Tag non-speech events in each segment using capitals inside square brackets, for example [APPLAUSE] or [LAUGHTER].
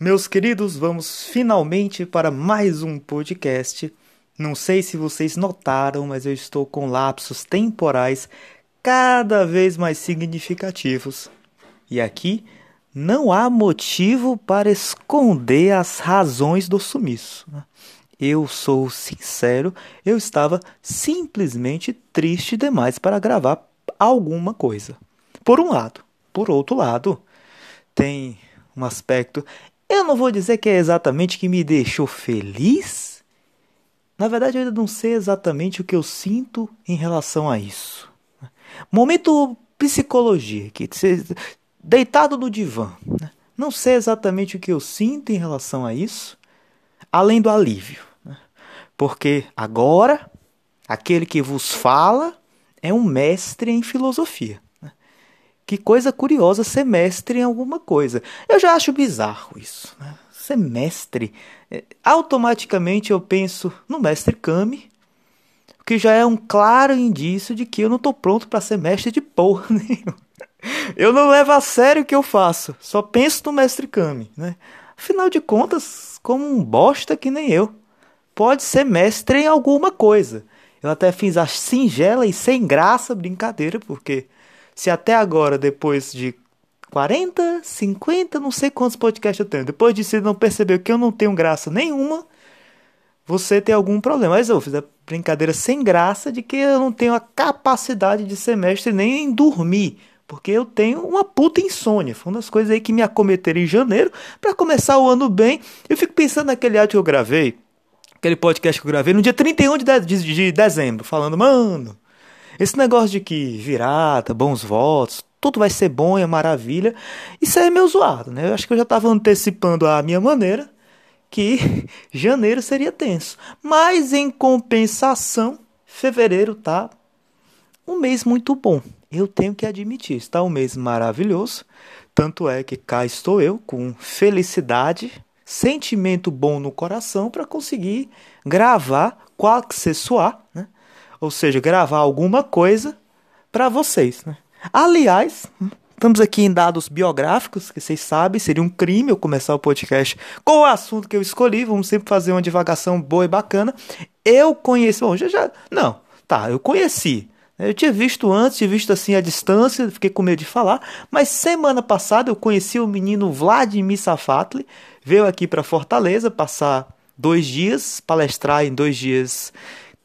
Meus queridos, vamos finalmente para mais um podcast. Não sei se vocês notaram, mas eu estou com lapsos temporais cada vez mais significativos. E aqui não há motivo para esconder as razões do sumiço. Né? Eu sou sincero, eu estava simplesmente triste demais para gravar alguma coisa. Por um lado. Por outro lado, tem um aspecto eu não vou dizer que é exatamente que me deixou feliz. Na verdade, eu ainda não sei exatamente o que eu sinto em relação a isso. Momento psicologia aqui, deitado no divã. Né? Não sei exatamente o que eu sinto em relação a isso, além do alívio. Né? Porque agora, aquele que vos fala é um mestre em filosofia. Que coisa curiosa ser mestre em alguma coisa. Eu já acho bizarro isso. Né? Ser mestre. É, automaticamente eu penso no mestre Kami, que já é um claro indício de que eu não estou pronto para ser mestre de porra [LAUGHS] nenhuma. Eu não levo a sério o que eu faço, só penso no mestre Kami. Né? Afinal de contas, como um bosta que nem eu, pode ser mestre em alguma coisa. Eu até fiz a singela e sem graça brincadeira, porque se até agora, depois de 40, 50, não sei quantos podcasts eu tenho, depois de você não percebeu que eu não tenho graça nenhuma, você tem algum problema. Mas eu fiz a brincadeira sem graça de que eu não tenho a capacidade de ser mestre nem em dormir. Porque eu tenho uma puta insônia. Foi uma das coisas aí que me acometeram em janeiro para começar o ano bem. Eu fico pensando naquele áudio que eu gravei, aquele podcast que eu gravei no dia 31 de, de, de dezembro, falando, mano, esse negócio de que virada, bons votos, tudo vai ser bom, é maravilha, isso é meio zoado, né? Eu acho que eu já estava antecipando a minha maneira que [LAUGHS] janeiro seria tenso. Mas em compensação, fevereiro tá um mês muito bom. Eu tenho que admitir, está um mês maravilhoso. Tanto é que cá estou eu com felicidade, sentimento bom no coração para conseguir gravar qual que se soar, né? Ou seja, gravar alguma coisa para vocês. Né? Aliás, estamos aqui em dados biográficos, que vocês sabem, seria um crime eu começar o podcast com o assunto que eu escolhi. Vamos sempre fazer uma divagação boa e bacana. Eu conheci, bom, já, já não, tá, eu conheci. Eu tinha visto antes, tinha visto assim a distância, fiquei com medo de falar, mas semana passada eu conheci o menino Vladimir Safatli, veio aqui para Fortaleza passar dois dias, palestrar em dois dias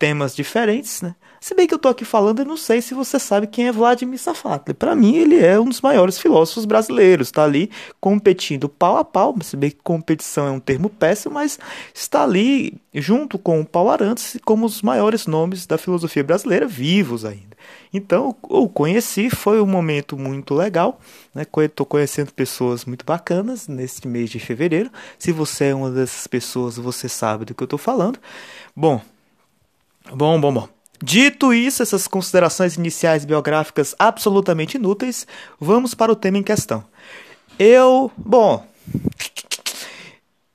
temas diferentes, né? Se bem que eu tô aqui falando, eu não sei se você sabe quem é Vladimir Safatli. Para mim, ele é um dos maiores filósofos brasileiros. Está ali competindo pau a pau. Se bem que competição é um termo péssimo, mas está ali junto com o Paulo Arantes como os maiores nomes da filosofia brasileira vivos ainda. Então, o conheci, foi um momento muito legal. Né? Estou conhecendo pessoas muito bacanas neste mês de fevereiro. Se você é uma dessas pessoas, você sabe do que eu estou falando. Bom, Bom, bom, bom. Dito isso, essas considerações iniciais biográficas absolutamente inúteis, vamos para o tema em questão. Eu, bom,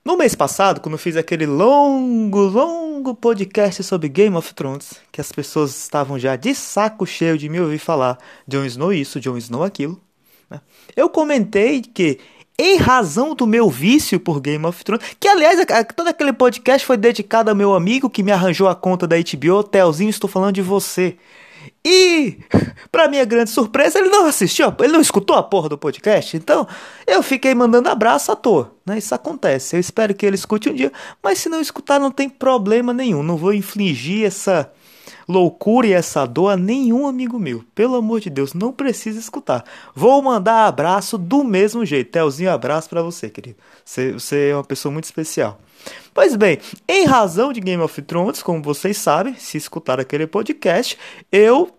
no mês passado, quando fiz aquele longo, longo podcast sobre Game of Thrones, que as pessoas estavam já de saco cheio de me ouvir falar Jon Snow isso, Jon Snow aquilo, né? eu comentei que em razão do meu vício por Game of Thrones, que aliás, todo aquele podcast foi dedicado ao meu amigo que me arranjou a conta da HBO, Telzinho, estou falando de você. E, [LAUGHS] para minha grande surpresa, ele não assistiu, ele não escutou a porra do podcast, então eu fiquei mandando abraço à toa, né? Isso acontece, eu espero que ele escute um dia, mas se não escutar não tem problema nenhum, não vou infligir essa loucura e essa dor a nenhum amigo meu. Pelo amor de Deus, não precisa escutar. Vou mandar abraço do mesmo jeito. Telzinho, abraço para você, querido. Você, você é uma pessoa muito especial. Pois bem, em razão de Game of Thrones, como vocês sabem, se escutar aquele podcast, eu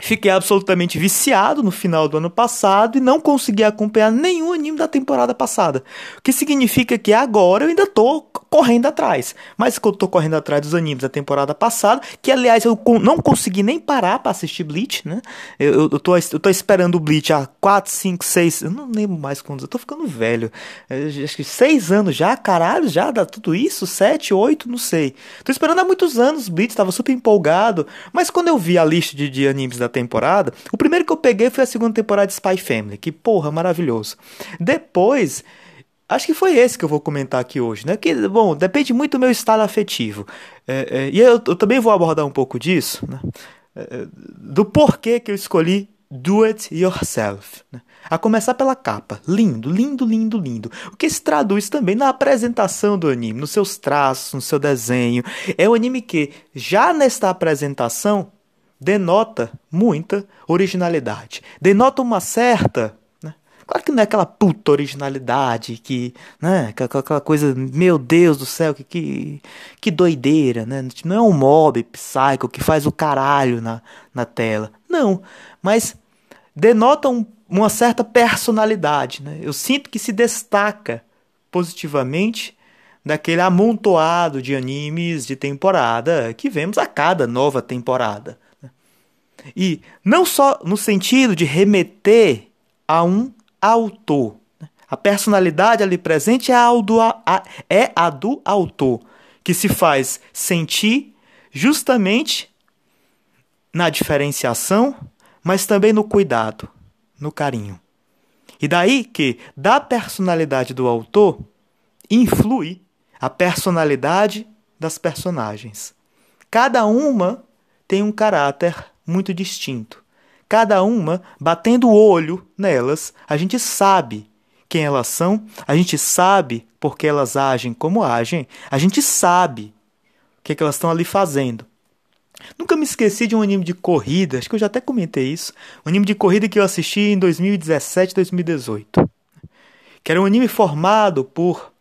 Fiquei absolutamente viciado no final do ano passado e não consegui acompanhar nenhum anime da temporada passada. O que significa que agora eu ainda tô correndo atrás. Mas que eu tô correndo atrás dos animes da temporada passada, que aliás eu não consegui nem parar para assistir Bleach, né? Eu, eu, tô, eu tô esperando o Bleach há 4, 5, 6, eu não lembro mais quantos, eu tô ficando velho. Eu, acho que 6 anos já, caralho, já dá tudo isso? 7, 8, não sei. Tô esperando há muitos anos Bleach, tava super empolgado. Mas quando eu vi a lista de, de animes da temporada, o primeiro que eu peguei foi a segunda temporada de Spy Family, que porra, maravilhoso. Depois, acho que foi esse que eu vou comentar aqui hoje, né? Que, bom, depende muito do meu estado afetivo. É, é, e eu, eu, também vou abordar um pouco disso, né? É, é, do porquê que eu escolhi Do It Yourself. Né? A começar pela capa. Lindo, lindo, lindo, lindo. O que se traduz também na apresentação do anime, nos seus traços, no seu desenho. É um anime que, já nesta apresentação, denota muita originalidade. Denota uma certa Claro que não é aquela puta originalidade que, né, aquela coisa, meu Deus do céu, que, que, que doideira, né? Não é um mob psycho que faz o caralho na, na tela. Não, mas denota um, uma certa personalidade, né? Eu sinto que se destaca positivamente daquele amontoado de animes de temporada que vemos a cada nova temporada. Né? E não só no sentido de remeter a um autor. A personalidade ali presente é a, do, a, é a do autor, que se faz sentir justamente na diferenciação, mas também no cuidado, no carinho. E daí que, da personalidade do autor, influi a personalidade das personagens. Cada uma tem um caráter muito distinto. Cada uma batendo o olho nelas, a gente sabe quem elas são, a gente sabe por que elas agem como agem, a gente sabe o que, é que elas estão ali fazendo. Nunca me esqueci de um anime de corrida, acho que eu já até comentei isso. Um anime de corrida que eu assisti em 2017, 2018. Que era um anime formado por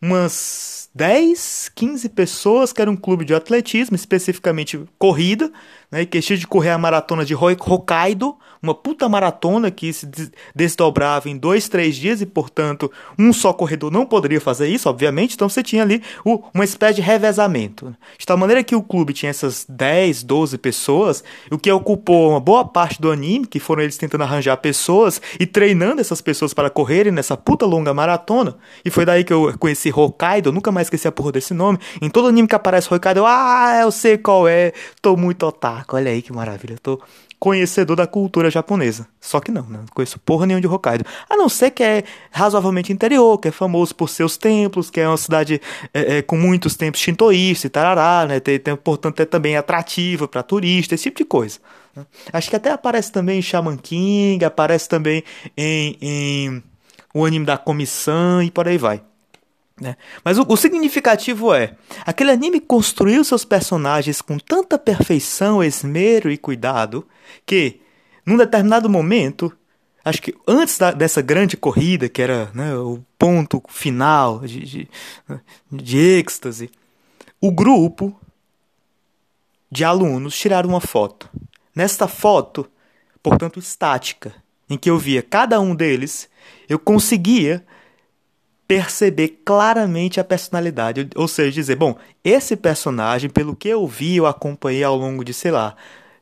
umas 10, 15 pessoas, que era um clube de atletismo, especificamente corrida, né, que tinha de correr a maratona de Hokkaido, uma puta maratona que se desdobrava em dois, três dias e, portanto, um só corredor não poderia fazer isso, obviamente, então você tinha ali o, uma espécie de revezamento. De tal maneira que o clube tinha essas 10, 12 pessoas, o que ocupou uma boa parte do anime, que foram eles tentando arranjar pessoas e treinando essas pessoas para correrem nessa puta longa maratona, e foi daí que eu conheci Hokkaido, eu nunca mais esqueci a porra desse nome, em todo anime que aparece Hokkaido, eu, ah, eu sei qual é, tô muito olha aí que maravilha, eu tô conhecedor da cultura japonesa. Só que não, né? não conheço porra nenhuma de Hokkaido. A não ser que é razoavelmente interior, que é famoso por seus templos, que é uma cidade é, é, com muitos templos shintoístas e tarará, né? Tem, tem, portanto, é também atrativa para turista, esse tipo de coisa. Né? Acho que até aparece também em Shaman King, aparece também em, em o anime da comissão e por aí vai. Né? Mas o, o, significativo é: aquele anime construiu seus personagens com tanta perfeição, esmero e cuidado que, num determinado momento, acho que antes da, dessa grande corrida, que era né, o ponto final de, de, de êxtase, o grupo de alunos tiraram uma foto. Nesta foto, portanto estática, em que eu via cada um deles, eu conseguia perceber claramente a personalidade, ou seja, dizer, bom, esse personagem, pelo que eu vi, eu acompanhei ao longo de, sei lá,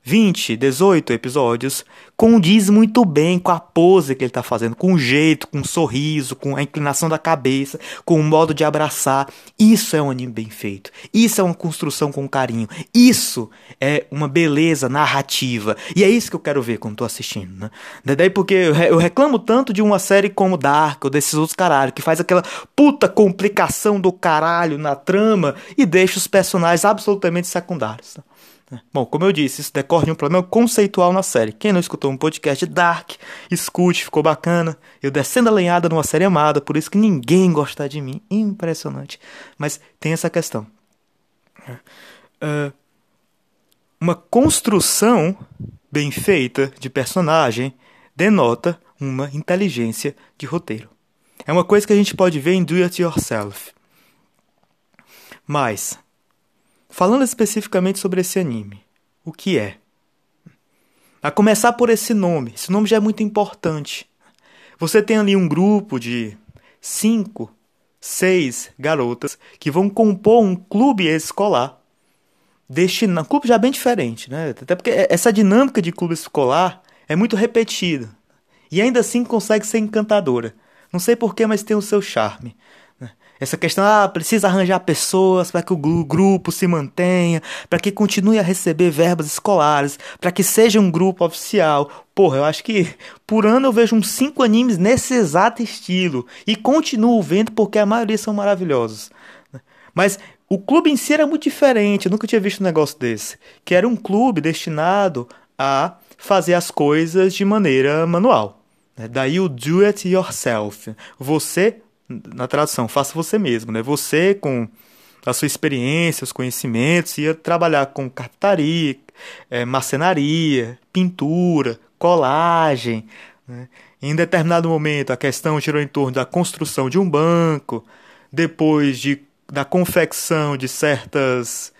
20, 18 episódios, condiz muito bem com a pose que ele está fazendo, com o jeito, com o sorriso, com a inclinação da cabeça, com o modo de abraçar. Isso é um anime bem feito. Isso é uma construção com carinho. Isso é uma beleza narrativa. E é isso que eu quero ver quando estou assistindo, né? Daí porque eu reclamo tanto de uma série como Dark ou desses outros caralho, que faz aquela puta complicação do caralho na trama e deixa os personagens absolutamente secundários. Tá? Bom, como eu disse, isso decorre de um problema conceitual na série. Quem não escutou um podcast Dark, escute, ficou bacana. Eu descendo a lenhada numa série amada, por isso que ninguém gosta de mim. Impressionante. Mas tem essa questão. Uh, uma construção bem feita de personagem denota uma inteligência de roteiro. É uma coisa que a gente pode ver em Do It Yourself. Mas Falando especificamente sobre esse anime, o que é? A começar por esse nome, esse nome já é muito importante. Você tem ali um grupo de cinco, seis garotas que vão compor um clube escolar. Destinado, um clube já bem diferente, né? Até porque essa dinâmica de clube escolar é muito repetida. E ainda assim consegue ser encantadora. Não sei porquê, mas tem o seu charme. Essa questão, ah, precisa arranjar pessoas para que o grupo se mantenha, para que continue a receber verbas escolares, para que seja um grupo oficial. Porra, eu acho que por ano eu vejo uns 5 animes nesse exato estilo. E continuo vendo porque a maioria são maravilhosos. Mas o clube em si era muito diferente, eu nunca tinha visto um negócio desse. Que era um clube destinado a fazer as coisas de maneira manual. Daí o do it yourself. Você na tradução, faça você mesmo, né? Você com a sua experiência, os conhecimentos, ia trabalhar com carpintaria, é, marcenaria, pintura, colagem. Né? Em determinado momento, a questão girou em torno da construção de um banco, depois de, da confecção de certas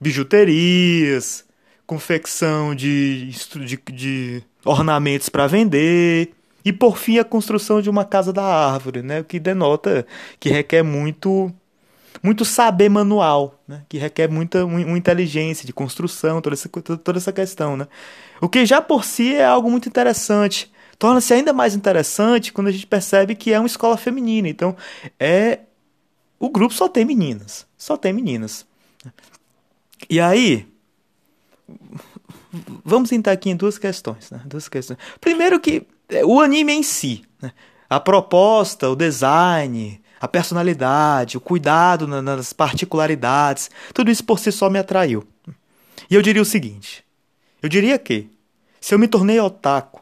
bijuterias, confecção de, de, de ornamentos para vender, e por fim, a construção de uma casa da árvore, né? o que denota que requer muito muito saber manual, né? que requer muita uma inteligência de construção, toda essa, toda essa questão. Né? O que já por si é algo muito interessante. Torna-se ainda mais interessante quando a gente percebe que é uma escola feminina. Então, é o grupo só tem meninas. Só tem meninas. E aí, vamos entrar aqui em duas questões. Né? Duas questões. Primeiro que o anime em si, né? a proposta, o design, a personalidade, o cuidado nas particularidades, tudo isso por si só me atraiu. E eu diria o seguinte: eu diria que se eu me tornei otaku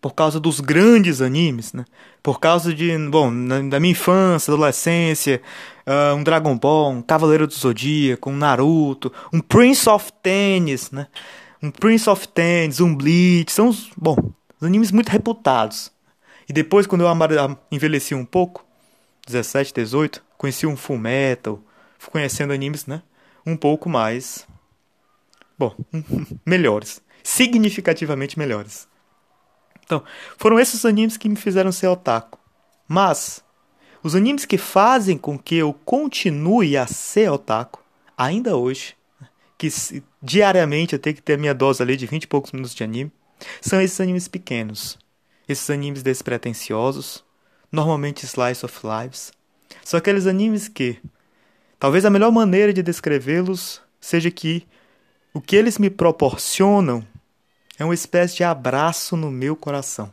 por causa dos grandes animes, né? por causa de, bom, da minha infância, adolescência, uh, um Dragon Ball, um Cavaleiro do Zodíaco, um Naruto, um Prince of Tennis, né? um Prince of Tennis, um Bleach, são os, bom, animes muito reputados. E depois, quando eu envelheci um pouco, 17, 18, conheci um Full Metal, fui conhecendo animes, né? Um pouco mais. Bom, [LAUGHS] melhores. Significativamente melhores. Então, foram esses animes que me fizeram ser otaku. Mas, os animes que fazem com que eu continue a ser otaku, ainda hoje, que diariamente eu tenho que ter a minha dose ali de 20 e poucos minutos de anime, são esses animes pequenos, esses animes despretensiosos, normalmente slice of lives. São aqueles animes que, talvez a melhor maneira de descrevê-los seja que o que eles me proporcionam é uma espécie de abraço no meu coração.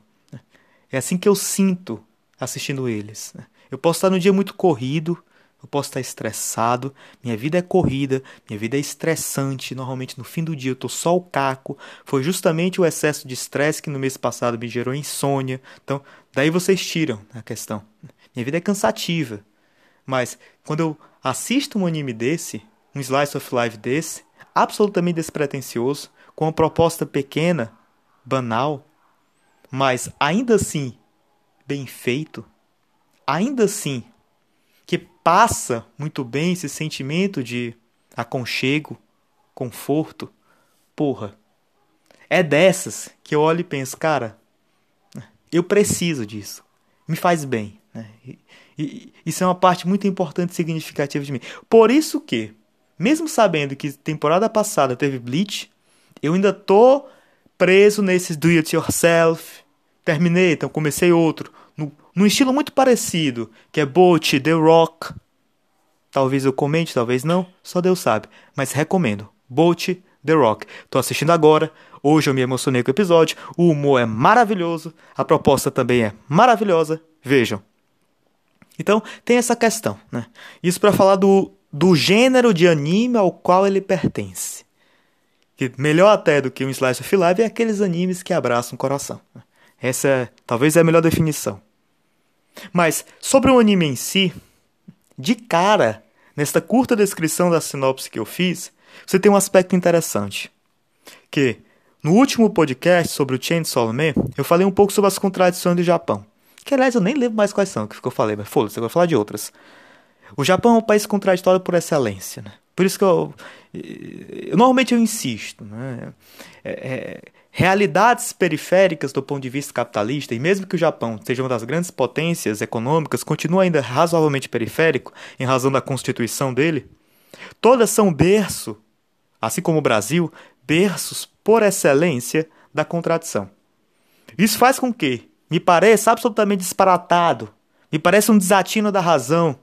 É assim que eu sinto assistindo eles. Eu posso estar num dia muito corrido, eu posso estar estressado, minha vida é corrida, minha vida é estressante. Normalmente no fim do dia eu estou só o caco. Foi justamente o excesso de estresse que no mês passado me gerou insônia. Então, daí vocês tiram a questão. Minha vida é cansativa. Mas quando eu assisto um anime desse, um slice of life desse, absolutamente despretensioso, com uma proposta pequena, banal, mas ainda assim bem feito, ainda assim passa muito bem esse sentimento de aconchego, conforto. Porra, é dessas que eu olho e penso, cara, eu preciso disso, me faz bem. Né? E, e, isso é uma parte muito importante e significativa de mim. Por isso que, mesmo sabendo que temporada passada teve Bleach, eu ainda tô preso nesses do it yourself. Terminei, então comecei outro num estilo muito parecido, que é Bolt, The Rock. Talvez eu comente, talvez não, só Deus sabe, mas recomendo. Bolt, The Rock. Tô assistindo agora, hoje eu me emocionei com o episódio, o humor é maravilhoso, a proposta também é maravilhosa, vejam. Então, tem essa questão, né? Isso para falar do, do gênero de anime ao qual ele pertence. Que melhor até do que um slice of life é aqueles animes que abraçam o coração. Essa é, talvez é a melhor definição. Mas sobre o anime em si, de cara, nesta curta descrição da sinopse que eu fiz, você tem um aspecto interessante. Que no último podcast sobre o Chainsaw Man, eu falei um pouco sobre as contradições do Japão. Que aliás eu nem lembro mais quais são que eu falei, mas foda-se, eu vou falar de outras. O Japão é um país contraditório por excelência, né? Por isso que eu, eu normalmente eu insisto, né? É, é, realidades periféricas do ponto de vista capitalista, e mesmo que o Japão seja uma das grandes potências econômicas, continua ainda razoavelmente periférico em razão da constituição dele, todas são berço, assim como o Brasil, berços por excelência da contradição. Isso faz com que me pareça absolutamente disparatado, me parece um desatino da razão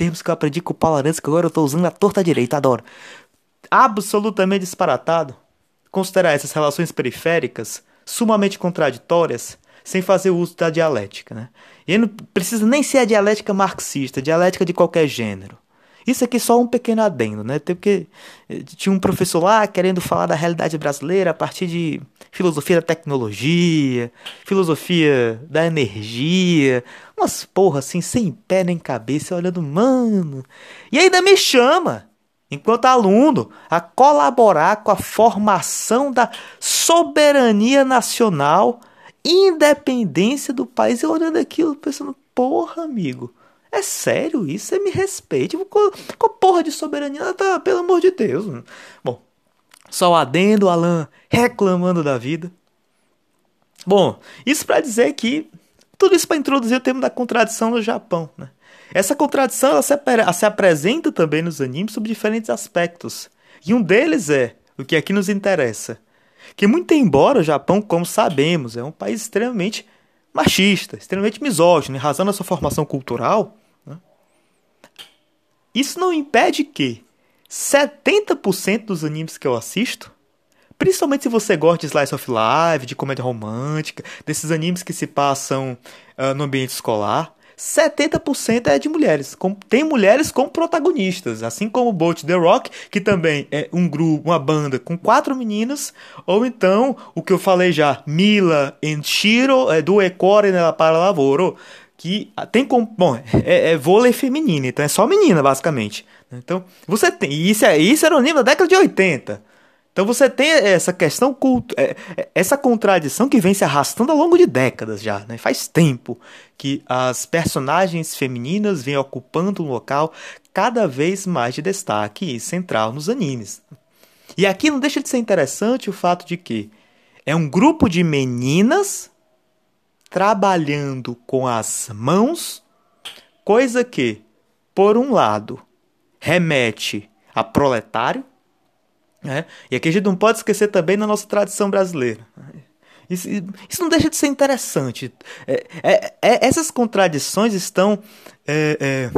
termos que eu aprendi com o Paulo que agora eu tô usando a torta direita, adoro. Absolutamente disparatado considerar essas relações periféricas sumamente contraditórias sem fazer uso da dialética, né? E não precisa nem ser a dialética marxista, dialética de qualquer gênero. Isso aqui é só um pequeno adendo, né? Porque eh, tinha um professor lá querendo falar da realidade brasileira a partir de filosofia da tecnologia, filosofia da energia, umas porra assim, sem pé nem cabeça, olhando, mano. E ainda me chama, enquanto aluno, a colaborar com a formação da soberania nacional, independência do país. Eu olhando aquilo, pensando, porra, amigo. É sério isso? Você me respeite. Com, com a porra de soberania, tá, pelo amor de Deus. Bom, só adendo, Alan reclamando da vida. Bom, isso para dizer que tudo isso para introduzir o tema da contradição no Japão, né? Essa contradição ela se, se apresenta também nos animes sob diferentes aspectos. E um deles é o que aqui nos interessa, que muito embora o Japão, como sabemos, é um país extremamente machista, extremamente misógino, em razão da sua formação cultural, isso não impede que 70% dos animes que eu assisto, principalmente se você gosta de slice of life, de comédia romântica, desses animes que se passam uh, no ambiente escolar, 70% é de mulheres. Com, tem mulheres como protagonistas, assim como Bolt The Rock, que também é um grupo, uma banda com quatro meninas, ou então o que eu falei já, Mila e Shiro é, do Ecore nella para lavoro, que tem como. Bom, é, é vôlei feminino, então é só menina, basicamente. Então, você tem. Isso, é, isso era o nível da década de 80. Então você tem essa questão, é, é, essa contradição que vem se arrastando ao longo de décadas já, né? Faz tempo que as personagens femininas vêm ocupando um local cada vez mais de destaque e central nos animes. E aqui não deixa de ser interessante o fato de que é um grupo de meninas trabalhando com as mãos, coisa que, por um lado, remete a proletário, né? e aqui a gente não pode esquecer também na nossa tradição brasileira. Isso, isso não deixa de ser interessante. É, é, é, essas contradições estão é, é,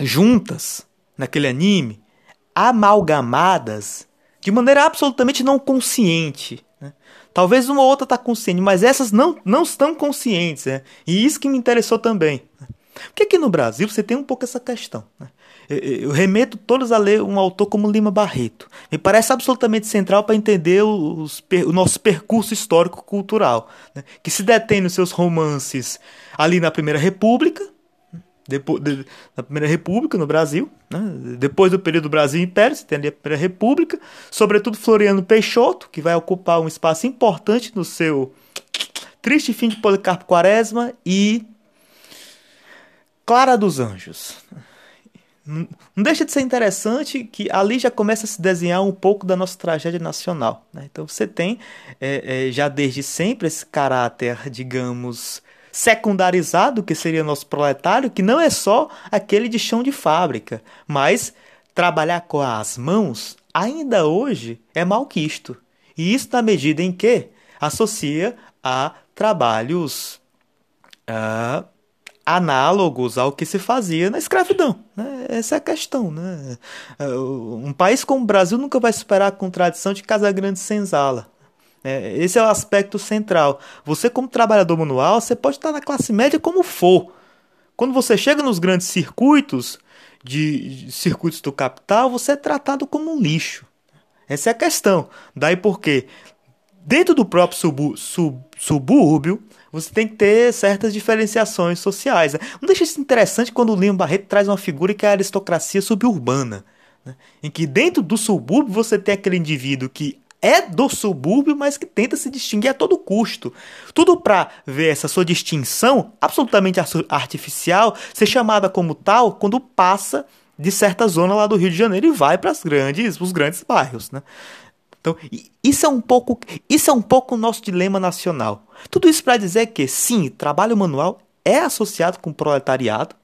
juntas naquele anime, amalgamadas de maneira absolutamente não consciente. Talvez uma ou outra está consciente, mas essas não, não estão conscientes. Né? E isso que me interessou também. Porque aqui no Brasil você tem um pouco essa questão. Né? Eu remeto todos a ler um autor como Lima Barreto. Me parece absolutamente central para entender os, o nosso percurso histórico-cultural, né? que se detém nos seus romances ali na Primeira República, depois de, da Primeira República no Brasil, né? depois do período do Brasil Império, você tem ali a Primeira República, sobretudo Floriano Peixoto, que vai ocupar um espaço importante no seu Triste Fim de Policarpo Quaresma e Clara dos Anjos. Não deixa de ser interessante que ali já começa a se desenhar um pouco da nossa tragédia nacional. Né? Então você tem é, é, já desde sempre esse caráter, digamos, secundarizado, que seria nosso proletário, que não é só aquele de chão de fábrica, mas trabalhar com as mãos ainda hoje é malquisto. E isso na medida em que associa a trabalhos uh, análogos ao que se fazia na escravidão. Né? Essa é a questão. Né? Uh, um país como o Brasil nunca vai superar a contradição de Casa Grande Senzala. É, esse é o aspecto central. Você, como trabalhador manual, você pode estar na classe média como for. Quando você chega nos grandes circuitos, de, de circuitos do capital, você é tratado como um lixo. Essa é a questão. Daí porque, dentro do próprio subu, sub, subúrbio, você tem que ter certas diferenciações sociais. Né? Não deixa isso interessante quando o Lima Barreto traz uma figura que é a aristocracia suburbana. Né? Em que dentro do subúrbio você tem aquele indivíduo que é do subúrbio, mas que tenta se distinguir a todo custo. Tudo para ver essa sua distinção absolutamente artificial ser chamada como tal quando passa de certa zona lá do Rio de Janeiro e vai para as grandes, os grandes bairros, né? Então, isso é um pouco, isso é um pouco o nosso dilema nacional. Tudo isso para dizer que sim, trabalho manual é associado com proletariado,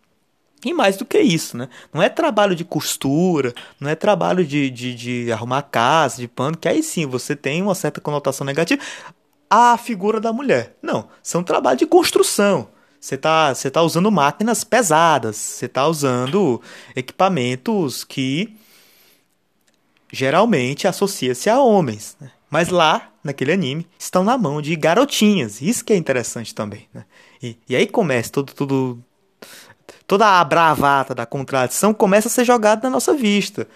e mais do que isso, né? Não é trabalho de costura, não é trabalho de, de, de arrumar casa, de pano, que aí sim você tem uma certa conotação negativa. A figura da mulher. Não, são trabalho de construção. Você está você tá usando máquinas pesadas, você está usando equipamentos que geralmente associa-se a homens. Né? Mas lá, naquele anime, estão na mão de garotinhas. Isso que é interessante também. Né? E, e aí começa tudo, tudo. Toda a bravata da contradição começa a ser jogada na nossa vista.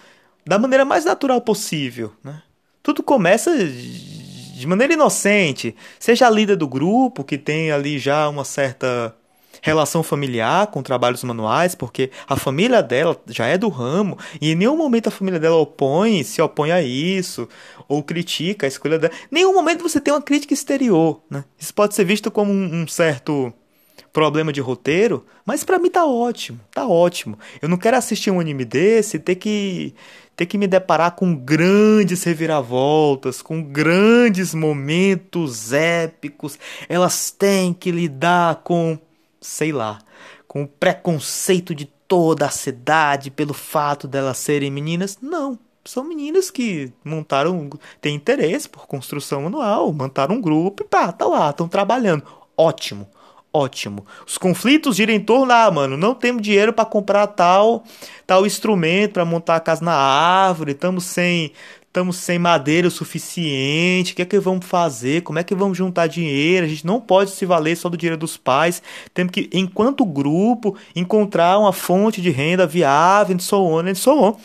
Da maneira mais natural possível. Né? Tudo começa de maneira inocente. Seja a líder do grupo, que tem ali já uma certa relação familiar com trabalhos manuais, porque a família dela já é do ramo e em nenhum momento a família dela opõe, se opõe a isso ou critica a escolha dela. Em nenhum momento você tem uma crítica exterior, né? Isso pode ser visto como um, um certo problema de roteiro, mas para mim tá ótimo, tá ótimo. Eu não quero assistir um anime desse e ter que ter que me deparar com grandes reviravoltas, com grandes momentos épicos. Elas têm que lidar com, sei lá, com o preconceito de toda a cidade pelo fato delas serem meninas. Não, são meninas que montaram, têm interesse por construção manual, montaram um grupo e pá, tá lá, estão trabalhando. Ótimo ótimo. Os conflitos giram em torno, ah, mano, não temos dinheiro para comprar tal tal instrumento para montar a casa na árvore, estamos sem estamos sem madeira o suficiente, o que é que vamos fazer? Como é que vamos juntar dinheiro? A gente não pode se valer só do dinheiro dos pais. Temos que, enquanto grupo, encontrar uma fonte de renda viável, and so on, and so on.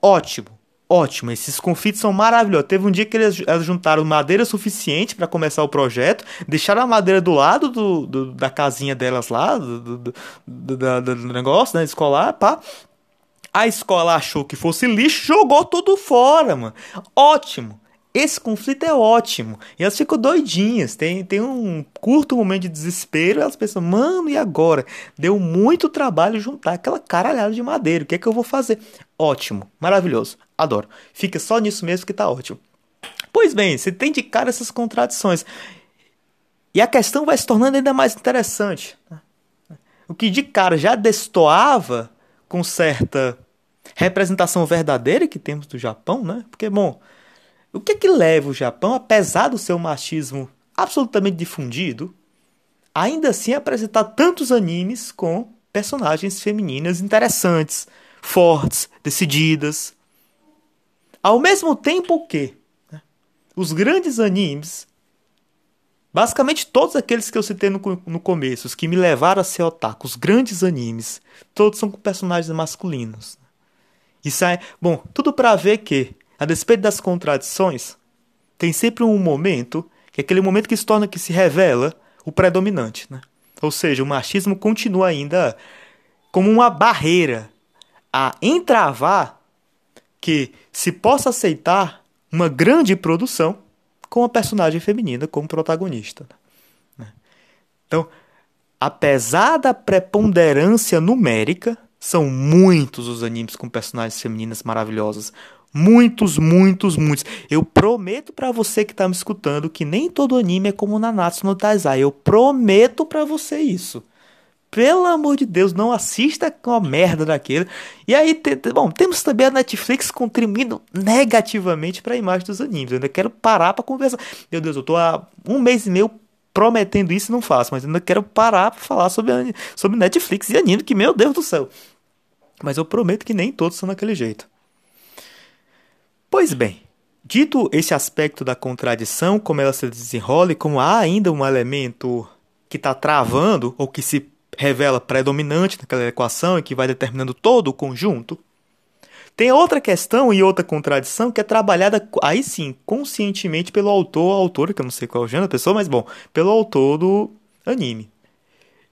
Ótimo ótimo. Esses conflitos são maravilhosos. Teve um dia que eles, juntaram madeira suficiente para começar o projeto, deixaram a madeira do lado do, do da casinha delas lá, do, do, do negócio, né, escolar, pá. A escola achou que fosse lixo, jogou tudo fora, mano. Ótimo. Esse conflito é ótimo. E elas ficam doidinhas. Tem, tem um curto momento de desespero. Elas pensam, mano, e agora? Deu muito trabalho juntar aquela caralhada de madeira. O que é que eu vou fazer? Ótimo. Maravilhoso. Adoro. Fica só nisso mesmo que tá ótimo. Pois bem, você tem de cara essas contradições. E a questão vai se tornando ainda mais interessante. O que de cara já destoava com certa representação verdadeira que temos do Japão, né? Porque, bom, o que é que leva o Japão, apesar do seu machismo absolutamente difundido, ainda assim apresentar tantos animes com personagens femininas interessantes, fortes, decididas? Ao mesmo tempo que né, os grandes animes, basicamente todos aqueles que eu citei no, no começo, os que me levaram a ser otaku, os grandes animes, todos são com personagens masculinos. Isso é, bom, tudo para ver que a despeito das contradições, tem sempre um momento, que é aquele momento que se torna, que se revela o predominante. Né? Ou seja, o machismo continua ainda como uma barreira a entravar que se possa aceitar uma grande produção com a personagem feminina como protagonista. Né? Então, apesar da preponderância numérica, são muitos os animes com personagens femininas maravilhosas. Muitos, muitos, muitos. Eu prometo para você que tá me escutando que nem todo anime é como Nanatsu no Taizai. Eu prometo para você isso. Pelo amor de Deus, não assista com a merda daquele. E aí, bom, temos também a Netflix contribuindo negativamente para a imagem dos animes. Eu ainda quero parar para conversar. Meu Deus, eu tô há um mês e meio prometendo isso e não faço, mas ainda quero parar para falar sobre, sobre Netflix e anime, que meu Deus do céu. Mas eu prometo que nem todos são daquele jeito. Pois bem, dito esse aspecto da contradição, como ela se desenrola e como há ainda um elemento que está travando ou que se revela predominante naquela equação e que vai determinando todo o conjunto, tem outra questão e outra contradição que é trabalhada, aí sim, conscientemente pelo autor autora, que eu não sei qual é o gênero da pessoa, mas bom, pelo autor do anime.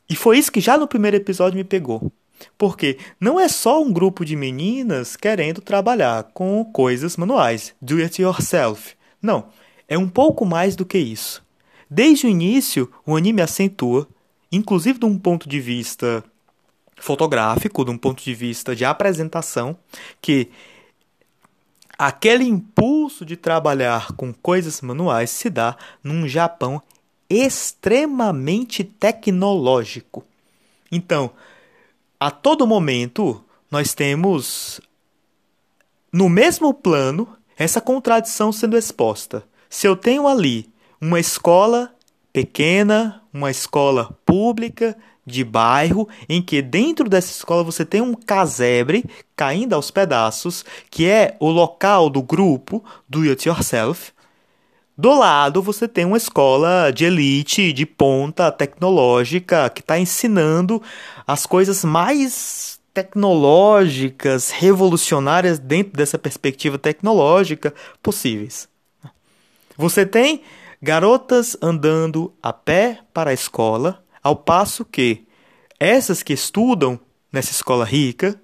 E foi isso que já no primeiro episódio me pegou. Porque não é só um grupo de meninas querendo trabalhar com coisas manuais, do it yourself. Não, é um pouco mais do que isso. Desde o início, o anime acentua, inclusive de um ponto de vista fotográfico, de um ponto de vista de apresentação, que aquele impulso de trabalhar com coisas manuais se dá num Japão extremamente tecnológico. Então, a todo momento nós temos no mesmo plano essa contradição sendo exposta. Se eu tenho ali uma escola pequena, uma escola pública de bairro em que dentro dessa escola você tem um casebre caindo aos pedaços, que é o local do grupo do It Yourself. Do lado você tem uma escola de elite, de ponta tecnológica, que está ensinando as coisas mais tecnológicas, revolucionárias dentro dessa perspectiva tecnológica possíveis. Você tem garotas andando a pé para a escola, ao passo que essas que estudam nessa escola rica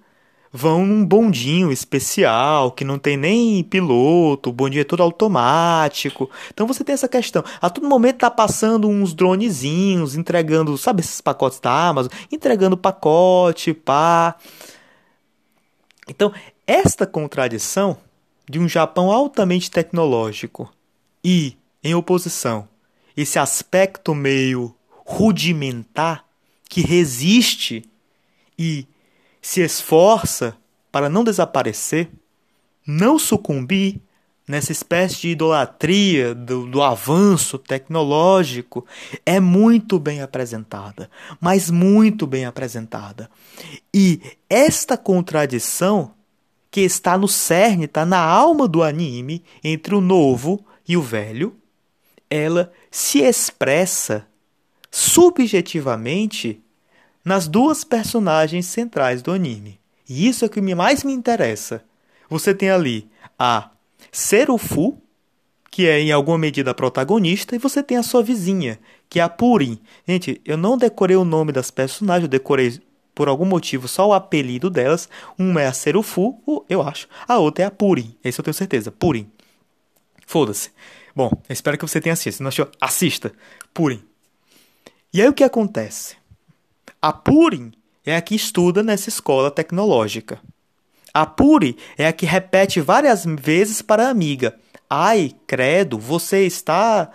vão num bondinho especial, que não tem nem piloto, o bondinho é todo automático. Então você tem essa questão. A todo momento tá passando uns dronezinhos, entregando, sabe esses pacotes da Amazon? Entregando pacote, pá. Então, esta contradição de um Japão altamente tecnológico e, em oposição, esse aspecto meio rudimentar que resiste e se esforça para não desaparecer, não sucumbir nessa espécie de idolatria do, do, avanço tecnológico, é muito bem apresentada, mas muito bem apresentada. E esta contradição que está no cerne, está na alma do anime, entre o novo e o velho, ela se expressa subjetivamente nas duas personagens centrais do anime. E isso é o que mais me interessa. Você tem ali a Serufu, que é em alguma medida a protagonista, e você tem a sua vizinha, que é a Purin. Gente, eu não decorei o nome das personagens, eu decorei por algum motivo só o apelido delas. Uma é a Serufu, eu acho. A outra é a Purin. Esse eu tenho certeza. Purin. Foda-se. Bom, espero que você tenha assistido. Se não achou, assista. Purin. E aí o que acontece? A Purim é a que estuda nessa escola tecnológica. A Puri é a que repete várias vezes para a amiga: Ai, credo, você está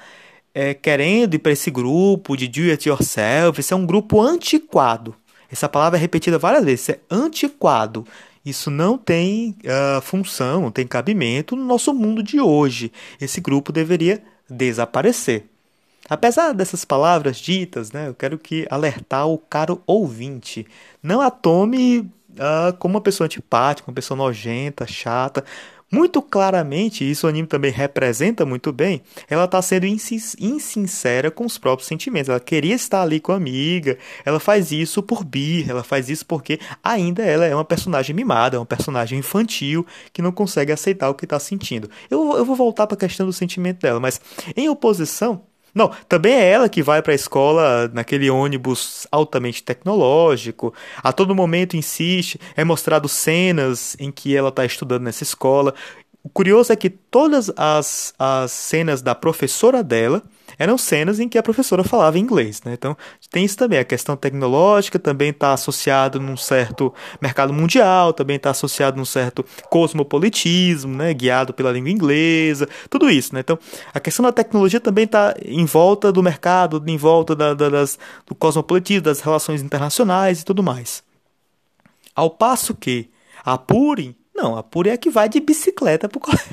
é, querendo ir para esse grupo de do it yourself. Isso é um grupo antiquado. Essa palavra é repetida várias vezes: é antiquado. Isso não tem uh, função, não tem cabimento no nosso mundo de hoje. Esse grupo deveria desaparecer. Apesar dessas palavras ditas, né, eu quero que alertar o caro ouvinte. Não a tome uh, como uma pessoa antipática, uma pessoa nojenta, chata. Muito claramente, isso o anime também representa muito bem, ela está sendo insincera com os próprios sentimentos. Ela queria estar ali com a amiga, ela faz isso por birra, ela faz isso porque ainda ela é uma personagem mimada, é uma personagem infantil que não consegue aceitar o que está sentindo. Eu, eu vou voltar para a questão do sentimento dela, mas em oposição, não, também é ela que vai para a escola naquele ônibus altamente tecnológico. A todo momento insiste, é mostrado cenas em que ela está estudando nessa escola. O curioso é que todas as, as cenas da professora dela eram cenas em que a professora falava inglês, né? Então tem isso também, a questão tecnológica também está associado num certo mercado mundial, também está associado num certo cosmopolitismo, né? Guiado pela língua inglesa, tudo isso, né? Então a questão da tecnologia também está em volta do mercado, em volta da, da, das, do cosmopolitismo, das relações internacionais e tudo mais. Ao passo que a Purim não, a Puri é que vai de bicicleta pro colégio.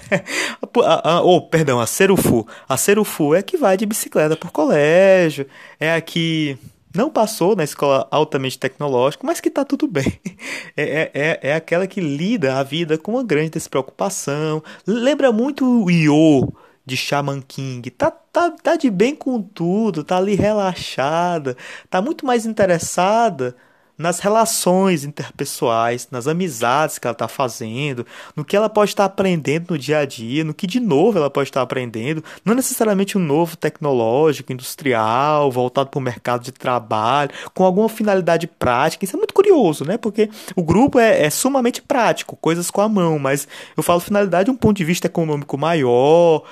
[LAUGHS] oh, perdão, a Cerufu. A Cerufu é que vai de bicicleta pro colégio. É a que não passou na escola altamente tecnológica, mas que tá tudo bem. [LAUGHS] É, é, é, é aquela que lida a vida com uma grande despreocupação. Lembra muito o Io de Shaman King. Tá, tá, tá de bem com tudo, tá ali relaxada, tá muito mais interessada nas relações interpessoais, nas amizades que ela está fazendo, no que ela pode estar tá aprendendo no dia a dia, no que de novo ela pode estar tá aprendendo, não necessariamente um novo tecnológico, industrial, voltado para o mercado de trabalho, com alguma finalidade prática. Isso é muito curioso, né? Porque o grupo é, é sumamente prático, coisas com a mão, mas eu falo finalidade de um ponto de vista econômico maior,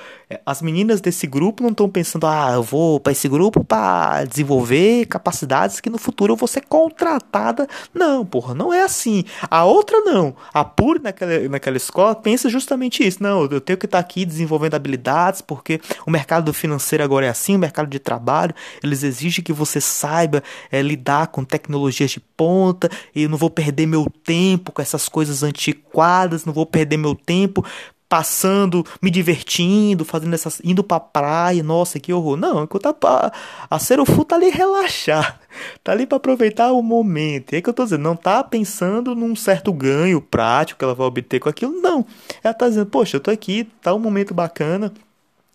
as meninas desse grupo não estão pensando, ah, eu vou para esse grupo para desenvolver capacidades que no futuro eu vou ser contratada. Não, porra, não é assim. A outra não. A Puri naquela, naquela escola pensa justamente isso. Não, eu tenho que estar tá aqui desenvolvendo habilidades porque o mercado financeiro agora é assim, o mercado de trabalho, eles exigem que você saiba é, lidar com tecnologias de ponta e eu não vou perder meu tempo com essas coisas antiquadas, não vou perder meu tempo passando, me divertindo, fazendo essas. indo pra praia, nossa, que horror. Não, enquanto a, a Serofu tá ali [LAUGHS] relaxar, tá ali para aproveitar o momento. E é que eu tô dizendo, não tá pensando num certo ganho prático que ela vai obter com aquilo, não. Ela tá dizendo, poxa, eu tô aqui, tá um momento bacana,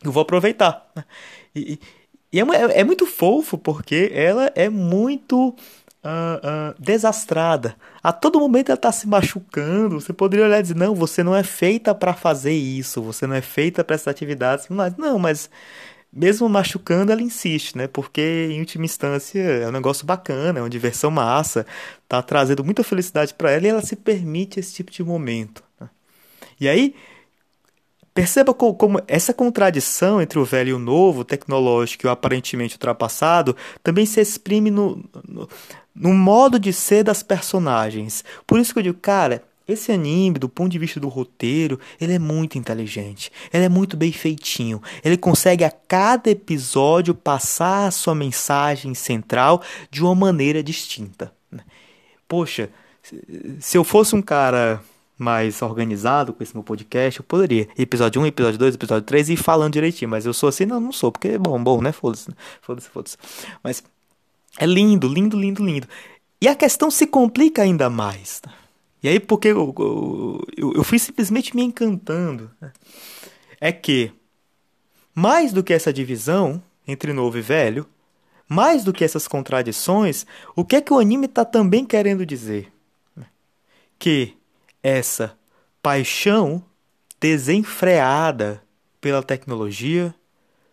eu vou aproveitar. E, e é, é, é muito fofo porque ela é muito uh, uh, desastrada. A todo momento ela está se machucando. Você poderia olhar e dizer: não, você não é feita para fazer isso, você não é feita para essas atividades. Mas, não, mas mesmo machucando, ela insiste, né? Porque em última instância é um negócio bacana, é uma diversão massa, tá trazendo muita felicidade para ela e ela se permite esse tipo de momento. Né? E aí Perceba como essa contradição entre o velho e o novo, tecnológico e o aparentemente ultrapassado, também se exprime no, no, no modo de ser das personagens. Por isso que eu digo, cara, esse anime, do ponto de vista do roteiro, ele é muito inteligente. Ele é muito bem feitinho. Ele consegue a cada episódio passar a sua mensagem central de uma maneira distinta. Poxa, se eu fosse um cara mais organizado com esse meu podcast, eu poderia. Episódio 1, episódio 2, episódio 3 e ir falando direitinho. Mas eu sou assim, não, não sou, porque é bom, bom, né? Foda-se, foda-se, foda-se. Mas é lindo, lindo, lindo, lindo. E a questão se complica ainda mais. Tá? E aí, porque eu, eu, eu fui simplesmente me encantando. Né? É que, mais do que essa divisão entre novo e velho, mais do que essas contradições, o que é que o anime está também querendo dizer? Que essa paixão desenfreada pela tecnologia,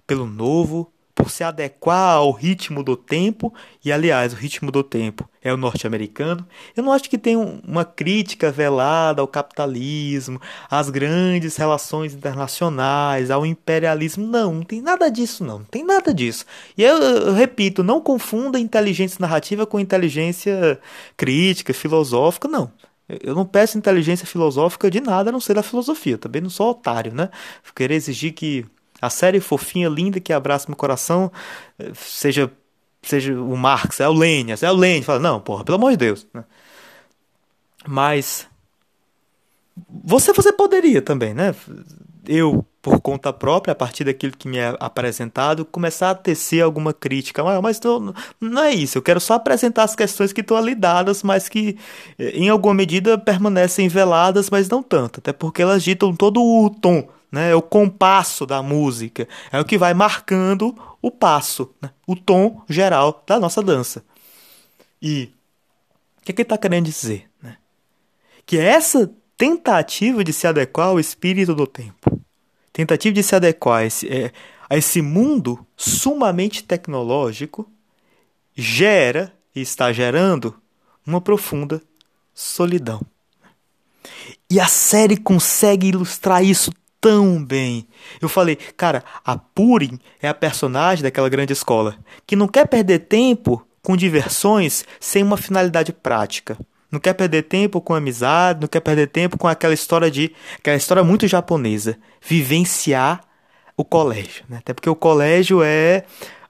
pelo novo, por se adequar ao ritmo do tempo, e aliás, o ritmo do tempo é o norte-americano. Eu não acho que tem uma crítica velada ao capitalismo, às grandes relações internacionais, ao imperialismo. Não, não tem nada disso, não. Não tem nada disso. E eu, eu repito, não confunda inteligência narrativa com inteligência crítica, filosófica, não. Eu não peço inteligência filosófica de nada a não ser da filosofia. Também não sou otário, né? Querer exigir que a série fofinha, linda, que abraça meu coração, eh, seja seja o Marx, é o Lenin, é o Lenin. Fala, não, porra, pelo amor de Deus. Né? Mas você, você poderia também, né? Eu, por conta própria, a partir daquilo que me é apresentado, começar a tecer alguma crítica. Mas, mas não, não é isso. Eu quero só apresentar as questões que estão ali dadas, mas que, eh, em alguma medida, permanecem veladas, mas não tanto. Até porque elas ditam todo o tom, né? É o compasso da música. É o que vai marcando o passo, né? o tom geral da nossa dança. E o que, é que ele está querendo dizer? Né? Que essa tentativa de se adequar ao espírito do tempo, tentativa de se adequar a esse, é, a esse mundo sumamente tecnológico, gera e está gerando uma profunda solidão. E a série consegue ilustrar isso tão bem. Eu falei, cara, a Purim é a personagem daquela grande escola que não quer perder tempo com diversões sem uma finalidade prática não quer perder tempo com amizade, não quer perder tempo com aquela história de. aquela história muito japonesa. Vivenciar o colégio. Né? Até porque o colégio é.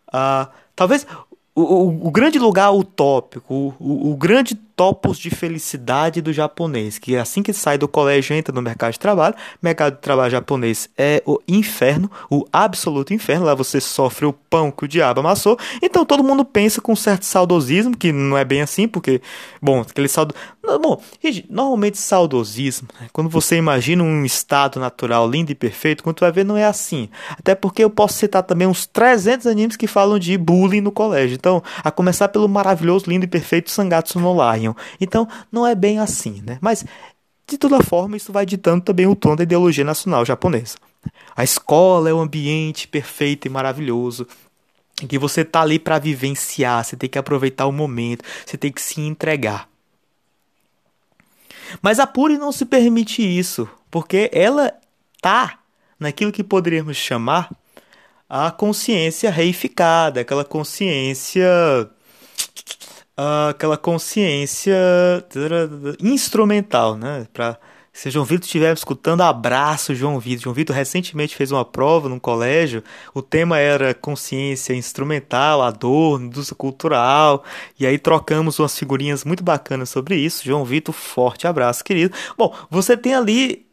Uh, talvez o, o, o, grande lugar utópico, o, o, grande topos de felicidade do japonês, que assim que sai do colégio entra no mercado de trabalho, mercado de trabalho japonês é o inferno, o absoluto inferno, lá você sofre o pão que o diabo amassou, então todo mundo pensa com um certo saudosismo, que não é bem assim, porque, bom, aquele saudo... Bom, gente, normalmente saudosismo, né? quando você imagina um estado natural lindo e perfeito, quando tu vai ver não é assim, até porque eu posso citar também uns 300 animes que falam de bullying no colégio, então, a começar pelo maravilhoso, lindo e perfeito Sangatsu no Lion, então, não é bem assim, né? Mas, de toda forma, isso vai ditando também o tom da ideologia nacional japonesa. A escola é o ambiente perfeito e maravilhoso em que você tá ali para vivenciar, você tem que aproveitar o momento, você tem que se entregar. Mas a Puri não se permite isso, porque ela tá naquilo que poderíamos chamar a consciência reificada, aquela consciência aquela consciência instrumental, né? Para se João Vitor estiver escutando, abraço João Vitor. João Vitor recentemente fez uma prova num colégio. O tema era consciência instrumental, a dor, indústria cultural. E aí trocamos umas figurinhas muito bacanas sobre isso. João Vitor, forte abraço, querido. Bom, você tem ali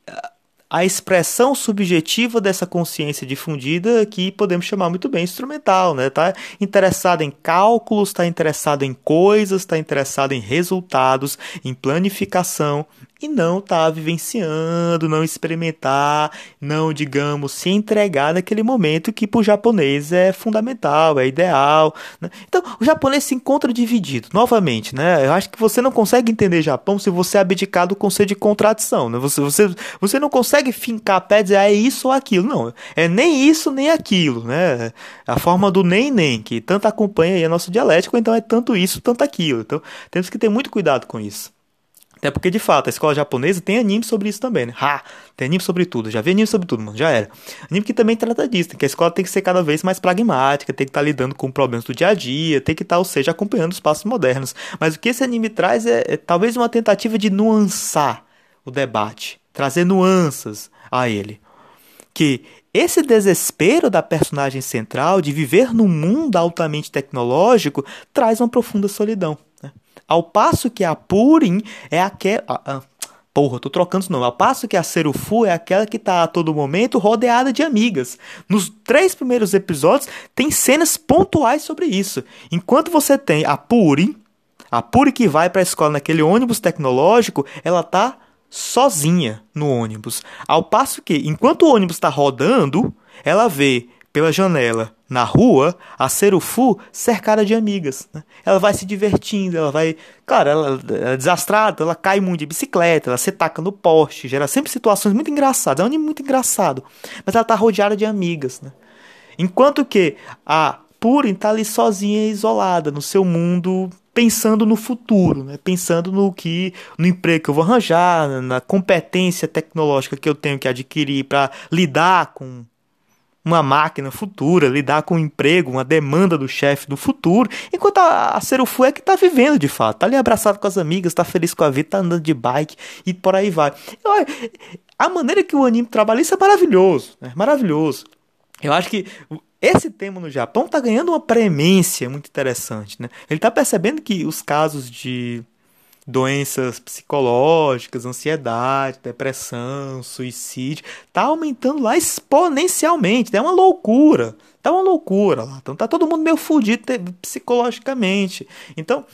a expressão subjetiva dessa consciência difundida que podemos chamar muito bem instrumental, né? Tá interessado em cálculos, está interessado em coisas, está interessado em resultados, em planificação, e não tá vivenciando, não experimentar, não, digamos, se entregar naquele momento que para o japonês é fundamental, é ideal. Né? Então, o japonês se encontra dividido, novamente, né? Eu acho que você não consegue entender Japão se você é abdicar do conceito de contradição, né? Você, você, você não consegue fincar pé e dizer, ah, é isso ou aquilo. Não, é nem isso nem aquilo, né? A forma do nem nem, que tanto acompanha aí a nossa dialética, então é tanto isso, tanto aquilo. Então, temos que ter muito cuidado com isso. Até porque, de fato, a escola japonesa tem anime sobre isso também, né? Ha! Tem anime sobre tudo. Já vi anime sobre tudo, mano. Já era. Anime que também trata disso. Que a escola tem que ser cada vez mais pragmática, tem que estar tá lidando com problemas do dia a dia, tem que estar, tá, ou seja, acompanhando os passos modernos. Mas o que esse anime traz é, é talvez uma tentativa de nuançar o debate, trazer nuances a ele. Que esse desespero da personagem central de viver num mundo altamente tecnológico traz uma profunda solidão. Ao passo que a Purim é aquela. Ah, ah, porra, tô trocando os nomes. Ao passo que a Serufu é aquela que tá a todo momento rodeada de amigas. Nos três primeiros episódios tem cenas pontuais sobre isso. Enquanto você tem a Purim, a Puri que vai para a escola naquele ônibus tecnológico, ela tá sozinha no ônibus. Ao passo que, enquanto o ônibus está rodando, ela vê pela janela na rua a Serufu cercada de amigas. Né? Ela vai se divertindo, ela vai. Claro, ela, ela é desastrada, ela cai muito de bicicleta, ela se taca no poste, gera sempre situações muito engraçadas. É um anime muito engraçado. Mas ela tá rodeada de amigas. Né? Enquanto que a Purin tá ali sozinha isolada no seu mundo pensando no futuro, né? pensando no que no emprego que eu vou arranjar, na competência tecnológica que eu tenho que adquirir para lidar com uma máquina futura, lidar com um emprego, uma demanda do chefe do futuro, enquanto a, a Serufu é que está vivendo de fato, tá ali abraçado com as amigas, está feliz com a vida, tá andando de bike e por aí vai. Eu, a maneira que o anime trabalha isso é maravilhoso, é maravilhoso. Eu acho que esse tema no Japão está ganhando uma premência muito interessante, né? Ele está percebendo que os casos de doenças psicológicas, ansiedade, depressão, suicídio, tá aumentando lá exponencialmente. É uma loucura. Tá uma loucura lá. Então tá todo mundo meio fudido psicologicamente. Então,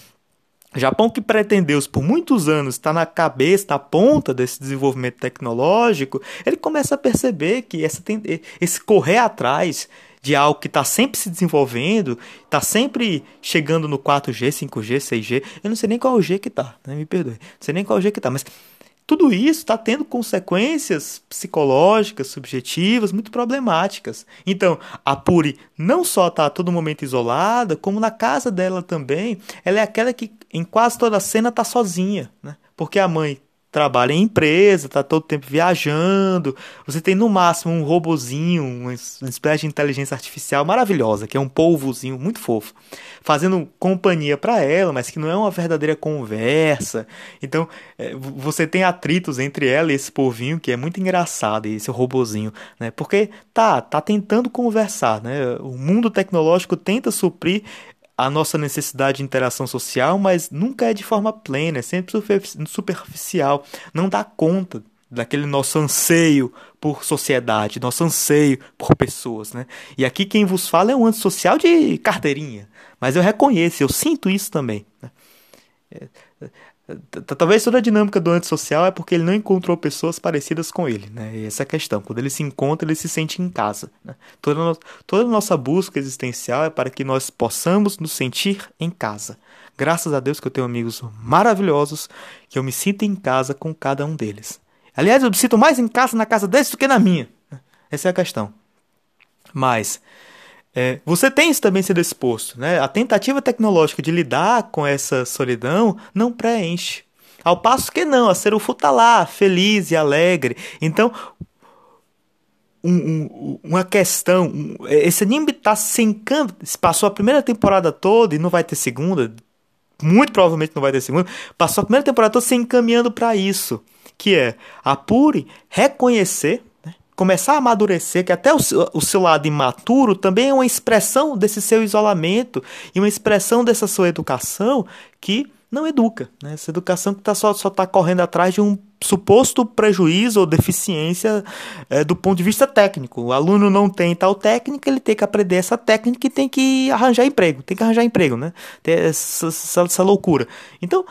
Japão que pretendeu por muitos anos estar na cabeça, na ponta desse desenvolvimento tecnológico, ele começa a perceber que essa, esse correr atrás de algo que está sempre se desenvolvendo, está sempre chegando no 4G, 5G, 6G. Eu não sei nem qual o G que está, né? me perdoe. Não sei nem qual o G que está, mas tudo isso está tendo consequências psicológicas, subjetivas, muito problemáticas. Então, a Puri não só está a todo momento isolada, como na casa dela também, ela é aquela que em quase toda a cena está sozinha, né? Porque a mãe trabalha em empresa, tá todo tempo viajando. Você tem no máximo um robozinho, uma espécie de inteligência artificial maravilhosa, que é um polvozinho muito fofo, fazendo companhia para ela, mas que não é uma verdadeira conversa. Então, é, você tem atritos entre ela e esse polvinho que é muito engraçado, esse robozinho, né? Porque tá, tá tentando conversar, né? O mundo tecnológico tenta suprir a nossa necessidade de interação social, mas nunca é de forma plena, é sempre superficial, não dá conta daquele nosso anseio por sociedade, nosso anseio por pessoas, né? E aqui quem vos fala é um antissocial de carteirinha, mas eu reconheço, eu sinto isso também. Né? Talvez toda a dinâmica do antissocial é porque ele não encontrou pessoas parecidas com ele, né? Essa é a questão. Quando ele se encontra, ele se sente em casa. Né? Toda, no... toda a nossa busca existencial é para que nós possamos nos sentir em casa. Graças a Deus que eu tenho amigos maravilhosos, que eu me sinto em casa com cada um deles. Aliás, eu me sinto mais em casa na casa deles do que na minha. Essa é a questão. Mas é, você tem isso também sendo exposto. Né? A tentativa tecnológica de lidar com essa solidão não preenche. Ao passo que não, a Serufu está lá, feliz e alegre. Então, um, um, uma questão. Um, esse anime está se encanto. Passou a primeira temporada toda e não vai ter segunda. Muito provavelmente não vai ter segunda. Passou a primeira temporada toda se encaminhando para isso. Que é a Puri reconhecer começar a amadurecer, que até o, o seu lado imaturo também é uma expressão desse seu isolamento e uma expressão dessa sua educação que não educa. Né? Essa educação que tá só está correndo atrás de um suposto prejuízo ou deficiência é, do ponto de vista técnico. O aluno não tem tal técnica, ele tem que aprender essa técnica e tem que arranjar emprego, tem que arranjar emprego, né? Tem essa, essa, essa loucura. Então,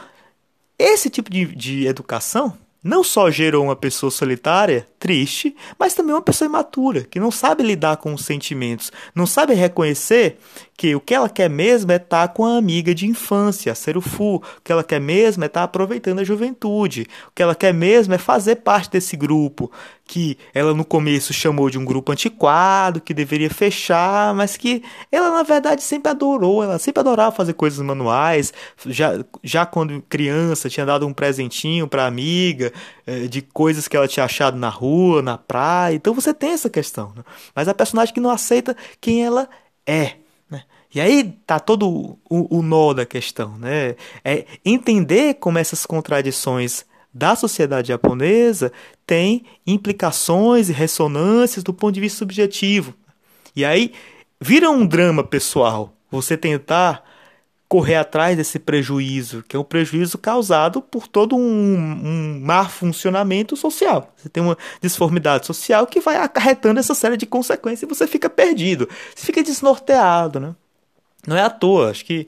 esse tipo de, de educação não só gerou uma pessoa solitária, triste, mas também uma pessoa imatura, que não sabe lidar com os sentimentos, não sabe reconhecer que o que ela quer mesmo é estar com a amiga de infância, ser o fu. O que ela quer mesmo é estar aproveitando a juventude. O que ela quer mesmo é fazer parte desse grupo que ela no começo chamou de um grupo antiquado, que deveria fechar, mas que ela na verdade sempre adorou, ela sempre adorava fazer coisas manuais, já, já quando criança tinha dado um presentinho para amiga, eh, de coisas que ela tinha achado na rua, na praia, então você tem essa questão, né? mas a personagem que não aceita quem ela é, né? E aí tá todo o, o nó da questão, né? É entender como essas contradições da sociedade japonesa tem implicações e ressonâncias do ponto de vista subjetivo. E aí vira um drama pessoal você tentar correr atrás desse prejuízo, que é um prejuízo causado por todo um, um funcionamento social. Você tem uma disformidade social que vai acarretando essa série de consequências e você fica perdido, você fica desnorteado. Né? Não é à toa, acho que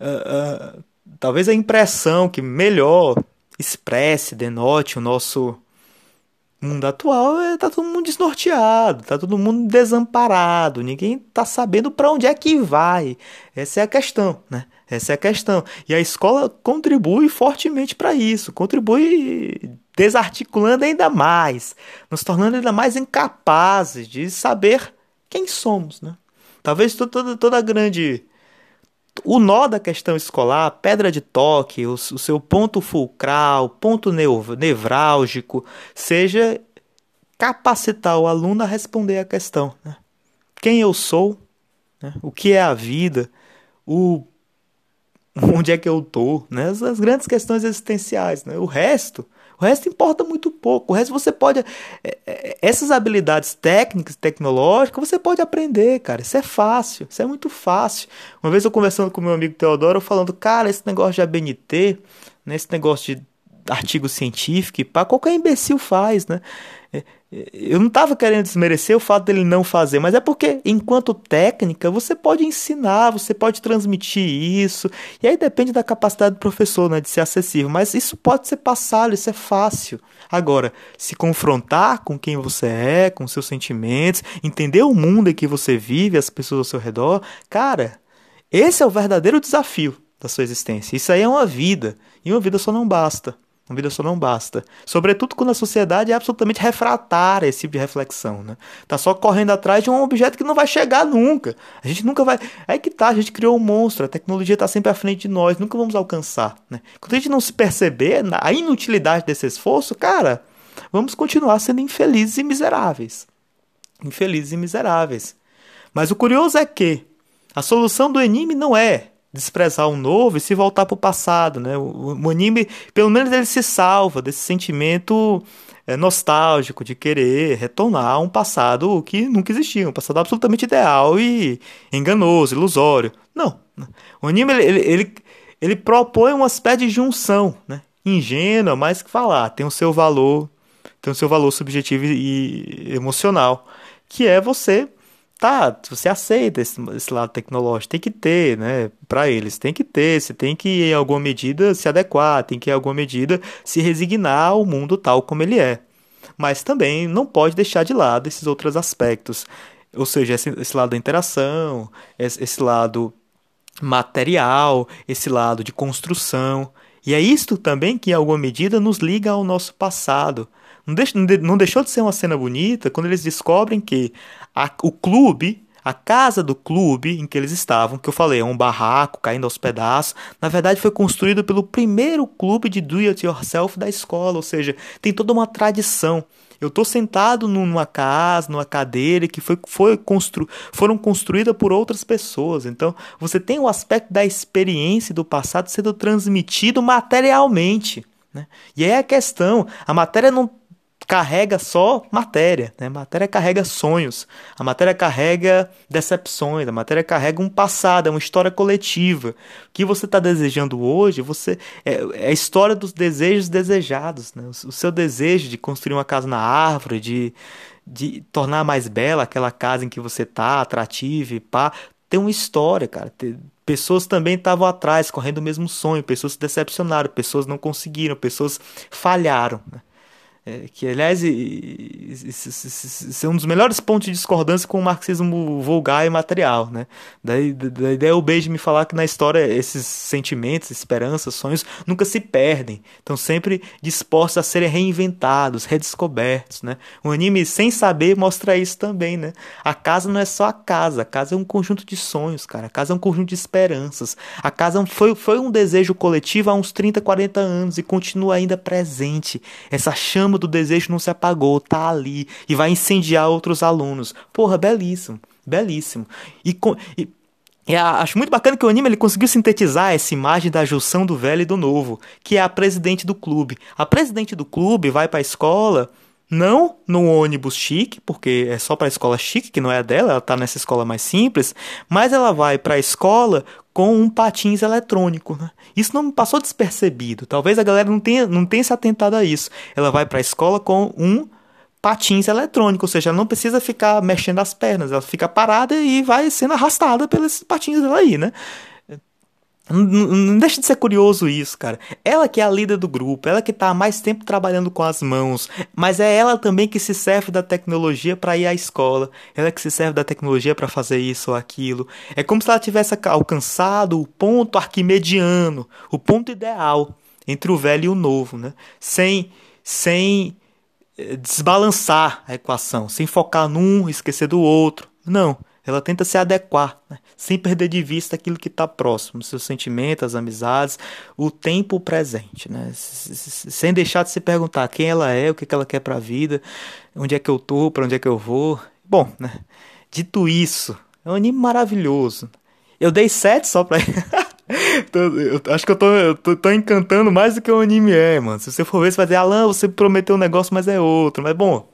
uh, uh, talvez a impressão que melhor expresse, denote o nosso mundo atual é tá todo mundo desnorteado, tá todo mundo desamparado, ninguém tá sabendo para onde é que vai. Essa é a questão, né? Essa é a questão. E a escola contribui fortemente para isso, contribui desarticulando ainda mais, nos tornando ainda mais incapazes de saber quem somos, né? Talvez toda, toda a grande o nó da questão escolar, a pedra de toque, o, o seu ponto fulcral, ponto nevrálgico, seja capacitar o aluno a responder à questão. Né? Quem eu sou? Né? O que é a vida? O [LAUGHS] onde é que eu tô? Né? As, as grandes questões existenciais. Né? O resto o resto importa muito pouco. O resto você pode. É, é, essas habilidades técnicas, tecnológicas, você pode aprender, cara. Isso é fácil. Isso é muito fácil. Uma vez eu conversando com meu amigo Teodoro, falando, cara, esse negócio de ABNT, né, esse negócio de artigo científico, para qualquer imbecil faz, né? Eu não estava querendo desmerecer o fato dele não fazer, mas é porque, enquanto técnica, você pode ensinar, você pode transmitir isso, e aí depende da capacidade do professor né, de ser acessível, mas isso pode ser passado, isso é fácil. Agora, se confrontar com quem você é, com seus sentimentos, entender o mundo em que você vive, as pessoas ao seu redor, cara, esse é o verdadeiro desafio da sua existência. Isso aí é uma vida, e uma vida só não basta. Uma vida só não basta. Sobretudo quando a sociedade é absolutamente refratária a esse tipo de reflexão. Né? Tá só correndo atrás de um objeto que não vai chegar nunca. A gente nunca vai. Aí que tá, a gente criou um monstro, a tecnologia está sempre à frente de nós, nunca vamos alcançar. Né? Quando a gente não se perceber a inutilidade desse esforço, cara, vamos continuar sendo infelizes e miseráveis. Infelizes e miseráveis. Mas o curioso é que a solução do anime não é desprezar o novo e se voltar para o passado, né? O, o, anime, pelo menos ele se salva desse sentimento é, nostálgico de querer retornar um passado que nunca existia, um passado absolutamente ideal e enganoso, ilusório. Não. Né? O anime ele, ele, ele propõe uma espécie de junção, né? Ingênua, mas que falar, tem o seu valor, tem o seu valor subjetivo e emocional, que é você tá, você aceita esse, esse, lado tecnológico, tem que ter, né, para eles, tem que ter, você tem que em alguma medida se adequar, tem que em alguma medida se resignar ao mundo tal como ele é. Mas também não pode deixar de lado esses outros aspectos, ou seja, esse, esse lado da interação, esse, esse lado material, esse lado de construção. E é isto também que, em alguma medida, nos liga ao nosso passado. Não, não deixou de ser uma cena bonita quando eles descobrem que a, o clube, a casa do clube em que eles estavam, que eu falei, é um barraco caindo aos pedaços, na verdade foi construído pelo primeiro clube de do it yourself da escola, ou seja, tem toda uma tradição. Eu estou sentado numa casa, numa cadeira que foi, foi constru, foram construídas por outras pessoas. Então, você tem o aspecto da experiência do passado sendo transmitido materialmente. Né? E é a questão: a matéria não carrega só matéria, né? A matéria carrega sonhos, a matéria carrega decepções, a matéria carrega um passado, é uma história coletiva. O que você está desejando hoje, você é, é, a história dos desejos desejados, né? O seu desejo de construir uma casa na árvore, de, de tornar mais bela aquela casa em que você tá, atrativa e pá, tem uma história, cara. Tem, pessoas também estavam atrás, correndo o mesmo sonho, pessoas se decepcionaram, pessoas não conseguiram, pessoas falharam. Né? É, que, aliás, é um dos melhores pontos de discordância com o marxismo vulgar e material, né? Daí, da ideia o Beige me falar que na história esses sentimentos, esperanças, sonhos nunca se perdem, estão sempre dispostos a serem reinventados, redescobertos, né? O anime, sem saber, mostra isso também, né? A casa não é só a casa, a casa é um conjunto de sonhos, cara. A casa é um conjunto de esperanças. A casa foi, foi um desejo coletivo há uns 30, 40 anos e continua ainda presente. Essa chama do desejo não se apagou, tá ali e vai incendiar outros alunos. Porra, belíssimo, belíssimo. E, e, acho muito bacana que o anime ele conseguiu sintetizar essa imagem da junção do velho e do novo, que é a presidente do clube. A presidente do clube vai para a escola não no ônibus chique, porque é só para a escola chique, que não é a dela, ela está nessa escola mais simples, mas ela vai para a escola com um patins eletrônico. Né? Isso não passou despercebido. Talvez a galera não tenha, não tenha se atentado a isso. Ela vai para a escola com um patins eletrônico, ou seja, ela não precisa ficar mexendo as pernas, ela fica parada e vai sendo arrastada pelos patins dela aí, né? Não deixa de ser curioso isso, cara. Ela que é a líder do grupo, ela que tá há mais tempo trabalhando com as mãos, mas é ela também que se serve da tecnologia para ir à escola, ela que se serve da tecnologia para fazer isso ou aquilo. É como se ela tivesse alcançado o ponto arquimediano, o ponto ideal entre o velho e o novo, né? Sem sem eh, desbalançar a equação, sem focar num, esquecer do outro. Não, ela tenta se adequar, né? sem perder de vista aquilo que está próximo, seus sentimentos, as amizades, o tempo presente, né? sem deixar de se perguntar quem ela é, o que, ela quer para a vida, onde é que eu tô, para onde é que eu vou. Bom, né? dito isso, é um anime maravilhoso. Eu dei 7 só pra. [LAUGHS] eu acho que eu tô, eu tô, tô, encantando mais do que o anime é, mano. Se você for ver, você vai dizer, Alan, você prometeu um negócio, mas é outro. Mas bom,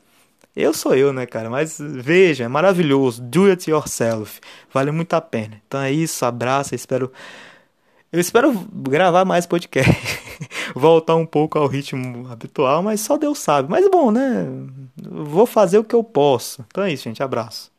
eu sou eu, né, cara? Mas veja, é maravilhoso. Do it yourself. Vale muito a pena. Então é isso, abraço, espero. Eu espero gravar mais podcast. [LAUGHS] Voltar um pouco ao ritmo habitual, mas só Deus sabe. Mas bom, né? Vou fazer o que eu posso. Então é isso, gente. Abraço.